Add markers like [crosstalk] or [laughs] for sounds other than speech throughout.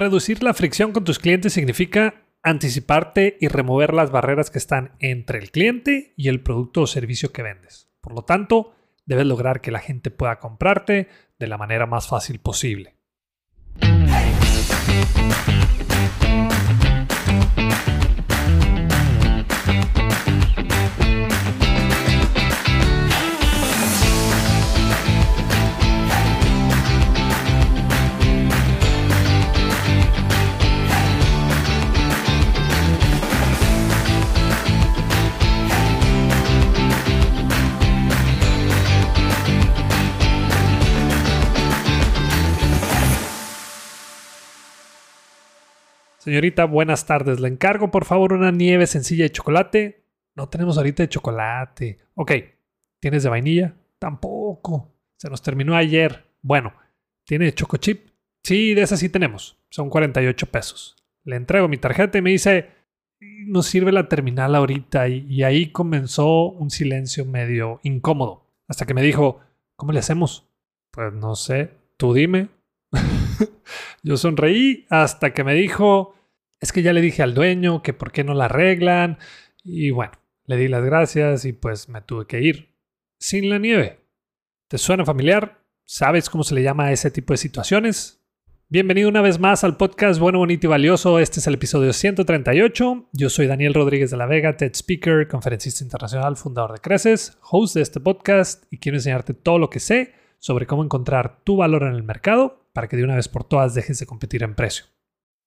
Reducir la fricción con tus clientes significa anticiparte y remover las barreras que están entre el cliente y el producto o servicio que vendes. Por lo tanto, debes lograr que la gente pueda comprarte de la manera más fácil posible. Señorita, buenas tardes. Le encargo, por favor, una nieve sencilla de chocolate. No tenemos ahorita de chocolate. Ok. ¿Tienes de vainilla? Tampoco. Se nos terminó ayer. Bueno, ¿tiene choco chip? Sí, de esa sí tenemos. Son 48 pesos. Le entrego mi tarjeta y me dice, nos sirve la terminal ahorita. Y, y ahí comenzó un silencio medio incómodo. Hasta que me dijo, ¿cómo le hacemos? Pues no sé, tú dime. [laughs] Yo sonreí hasta que me dijo, es que ya le dije al dueño que por qué no la arreglan. Y bueno, le di las gracias y pues me tuve que ir. Sin la nieve. ¿Te suena familiar? ¿Sabes cómo se le llama a ese tipo de situaciones? Bienvenido una vez más al podcast Bueno, Bonito y Valioso. Este es el episodio 138. Yo soy Daniel Rodríguez de la Vega, TED Speaker, conferencista internacional, fundador de Creces, host de este podcast y quiero enseñarte todo lo que sé sobre cómo encontrar tu valor en el mercado para que de una vez por todas dejes de competir en precio.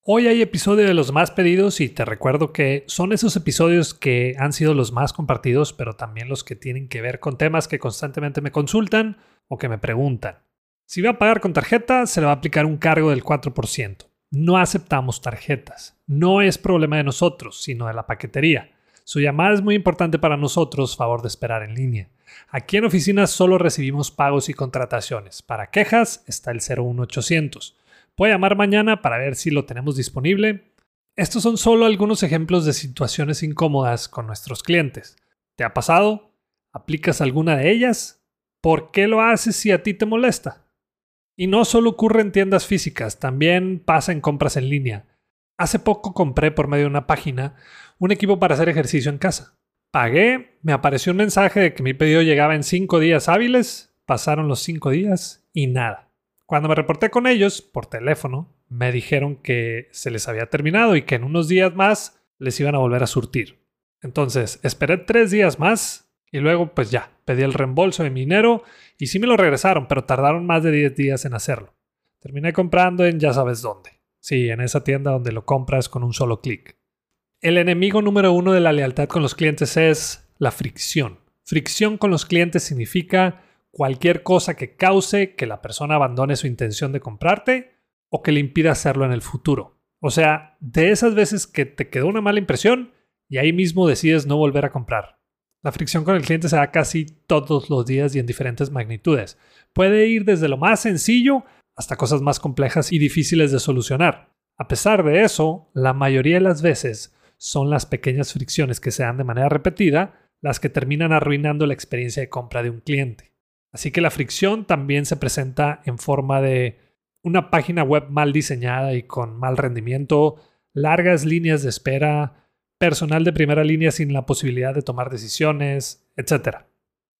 Hoy hay episodio de los más pedidos y te recuerdo que son esos episodios que han sido los más compartidos, pero también los que tienen que ver con temas que constantemente me consultan o que me preguntan. Si va a pagar con tarjeta, se le va a aplicar un cargo del 4%. No aceptamos tarjetas. No es problema de nosotros, sino de la paquetería. Su llamada es muy importante para nosotros, favor de esperar en línea. Aquí en oficinas solo recibimos pagos y contrataciones. Para quejas está el 01800. Puede llamar mañana para ver si lo tenemos disponible. Estos son solo algunos ejemplos de situaciones incómodas con nuestros clientes. ¿Te ha pasado? ¿Aplicas alguna de ellas? ¿Por qué lo haces si a ti te molesta? Y no solo ocurre en tiendas físicas, también pasa en compras en línea. Hace poco compré por medio de una página un equipo para hacer ejercicio en casa. Pagué, me apareció un mensaje de que mi pedido llegaba en cinco días hábiles, pasaron los cinco días y nada. Cuando me reporté con ellos por teléfono, me dijeron que se les había terminado y que en unos días más les iban a volver a surtir. Entonces, esperé tres días más y luego pues ya, pedí el reembolso de mi dinero y sí me lo regresaron, pero tardaron más de 10 días en hacerlo. Terminé comprando en ya sabes dónde. Sí, en esa tienda donde lo compras con un solo clic. El enemigo número uno de la lealtad con los clientes es la fricción. Fricción con los clientes significa cualquier cosa que cause que la persona abandone su intención de comprarte o que le impida hacerlo en el futuro. O sea, de esas veces que te quedó una mala impresión y ahí mismo decides no volver a comprar. La fricción con el cliente se da casi todos los días y en diferentes magnitudes. Puede ir desde lo más sencillo hasta cosas más complejas y difíciles de solucionar. A pesar de eso, la mayoría de las veces son las pequeñas fricciones que se dan de manera repetida las que terminan arruinando la experiencia de compra de un cliente. Así que la fricción también se presenta en forma de una página web mal diseñada y con mal rendimiento, largas líneas de espera, personal de primera línea sin la posibilidad de tomar decisiones, etc.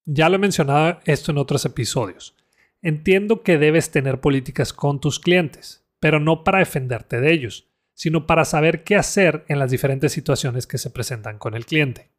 Ya lo he mencionado esto en otros episodios. Entiendo que debes tener políticas con tus clientes, pero no para defenderte de ellos, sino para saber qué hacer en las diferentes situaciones que se presentan con el cliente.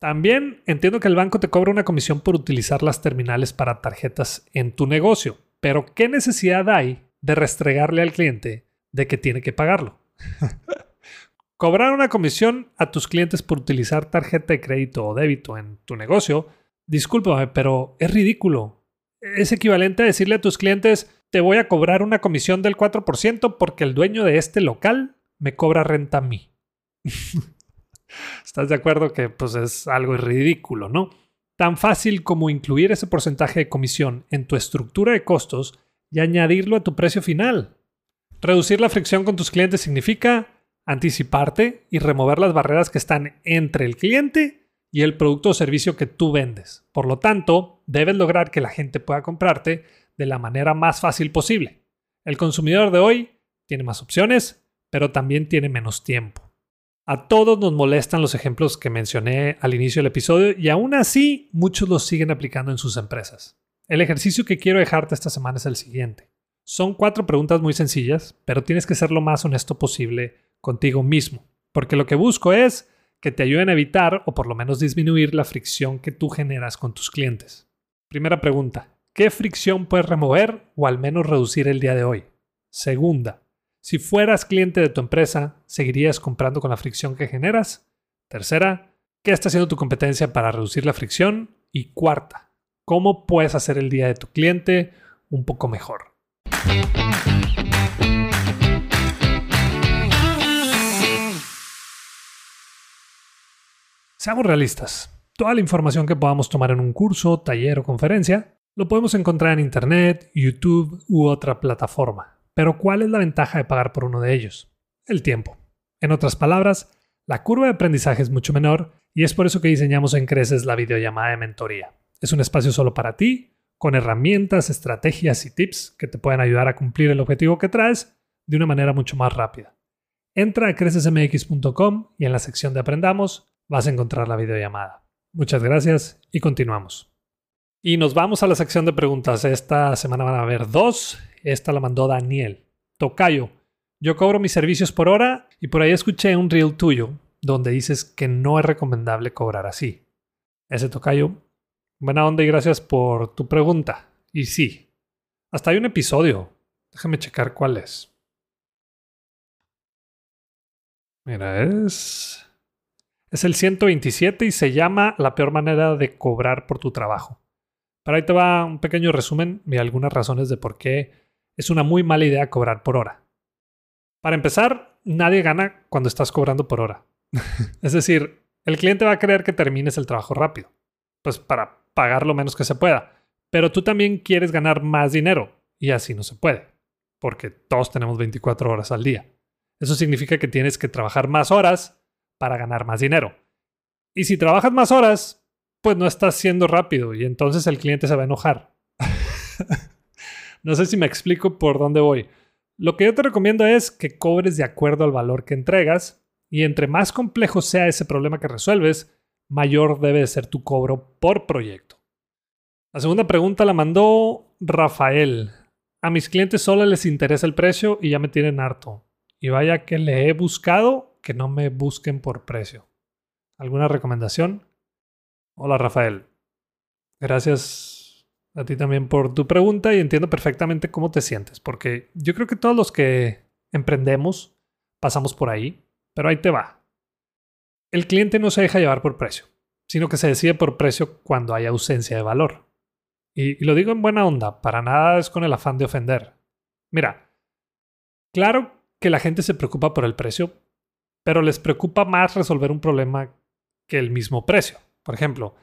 También entiendo que el banco te cobra una comisión por utilizar las terminales para tarjetas en tu negocio, pero ¿qué necesidad hay de restregarle al cliente de que tiene que pagarlo? [laughs] Cobrar una comisión a tus clientes por utilizar tarjeta de crédito o débito en tu negocio, discúlpame, pero es ridículo. Es equivalente a decirle a tus clientes, te voy a cobrar una comisión del 4% porque el dueño de este local me cobra renta a mí. [laughs] ¿Estás de acuerdo que pues es algo ridículo, no? Tan fácil como incluir ese porcentaje de comisión en tu estructura de costos y añadirlo a tu precio final. Reducir la fricción con tus clientes significa anticiparte y remover las barreras que están entre el cliente y el producto o servicio que tú vendes. Por lo tanto, debes lograr que la gente pueda comprarte de la manera más fácil posible. El consumidor de hoy tiene más opciones, pero también tiene menos tiempo. A todos nos molestan los ejemplos que mencioné al inicio del episodio y aún así muchos los siguen aplicando en sus empresas. El ejercicio que quiero dejarte esta semana es el siguiente. Son cuatro preguntas muy sencillas, pero tienes que ser lo más honesto posible contigo mismo, porque lo que busco es que te ayuden a evitar o por lo menos disminuir la fricción que tú generas con tus clientes. Primera pregunta, ¿qué fricción puedes remover o al menos reducir el día de hoy? Segunda, si fueras cliente de tu empresa, ¿seguirías comprando con la fricción que generas? Tercera, ¿qué está haciendo tu competencia para reducir la fricción? Y cuarta, ¿cómo puedes hacer el día de tu cliente un poco mejor? Seamos realistas. Toda la información que podamos tomar en un curso, taller o conferencia lo podemos encontrar en Internet, YouTube u otra plataforma. Pero ¿cuál es la ventaja de pagar por uno de ellos? El tiempo. En otras palabras, la curva de aprendizaje es mucho menor y es por eso que diseñamos en Creces la videollamada de mentoría. Es un espacio solo para ti, con herramientas, estrategias y tips que te pueden ayudar a cumplir el objetivo que traes de una manera mucho más rápida. Entra a crecesmx.com y en la sección de Aprendamos vas a encontrar la videollamada. Muchas gracias y continuamos. Y nos vamos a la sección de preguntas. Esta semana van a haber dos esta la mandó Daniel. Tocayo, yo cobro mis servicios por hora y por ahí escuché un reel tuyo donde dices que no es recomendable cobrar así. Ese Tocayo, buena onda y gracias por tu pregunta. Y sí, hasta hay un episodio. Déjame checar cuál es. Mira, es... Es el 127 y se llama La peor manera de cobrar por tu trabajo. Pero ahí te va un pequeño resumen y algunas razones de por qué es una muy mala idea cobrar por hora. Para empezar, nadie gana cuando estás cobrando por hora. [laughs] es decir, el cliente va a querer que termines el trabajo rápido, pues para pagar lo menos que se pueda. Pero tú también quieres ganar más dinero y así no se puede, porque todos tenemos 24 horas al día. Eso significa que tienes que trabajar más horas para ganar más dinero. Y si trabajas más horas, pues no estás siendo rápido y entonces el cliente se va a enojar. [laughs] No sé si me explico por dónde voy. Lo que yo te recomiendo es que cobres de acuerdo al valor que entregas y entre más complejo sea ese problema que resuelves, mayor debe ser tu cobro por proyecto. La segunda pregunta la mandó Rafael. A mis clientes solo les interesa el precio y ya me tienen harto. Y vaya que le he buscado que no me busquen por precio. ¿Alguna recomendación? Hola Rafael. Gracias a ti también por tu pregunta y entiendo perfectamente cómo te sientes, porque yo creo que todos los que emprendemos pasamos por ahí, pero ahí te va. El cliente no se deja llevar por precio, sino que se decide por precio cuando hay ausencia de valor. Y, y lo digo en buena onda, para nada es con el afán de ofender. Mira, claro que la gente se preocupa por el precio, pero les preocupa más resolver un problema que el mismo precio. Por ejemplo,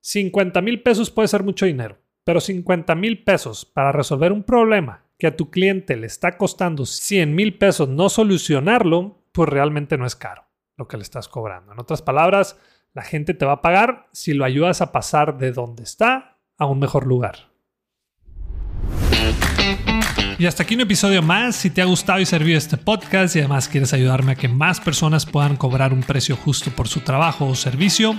50 mil pesos puede ser mucho dinero, pero 50 mil pesos para resolver un problema que a tu cliente le está costando 100 mil pesos no solucionarlo, pues realmente no es caro lo que le estás cobrando. En otras palabras, la gente te va a pagar si lo ayudas a pasar de donde está a un mejor lugar. Y hasta aquí un episodio más. Si te ha gustado y servido este podcast y además quieres ayudarme a que más personas puedan cobrar un precio justo por su trabajo o servicio,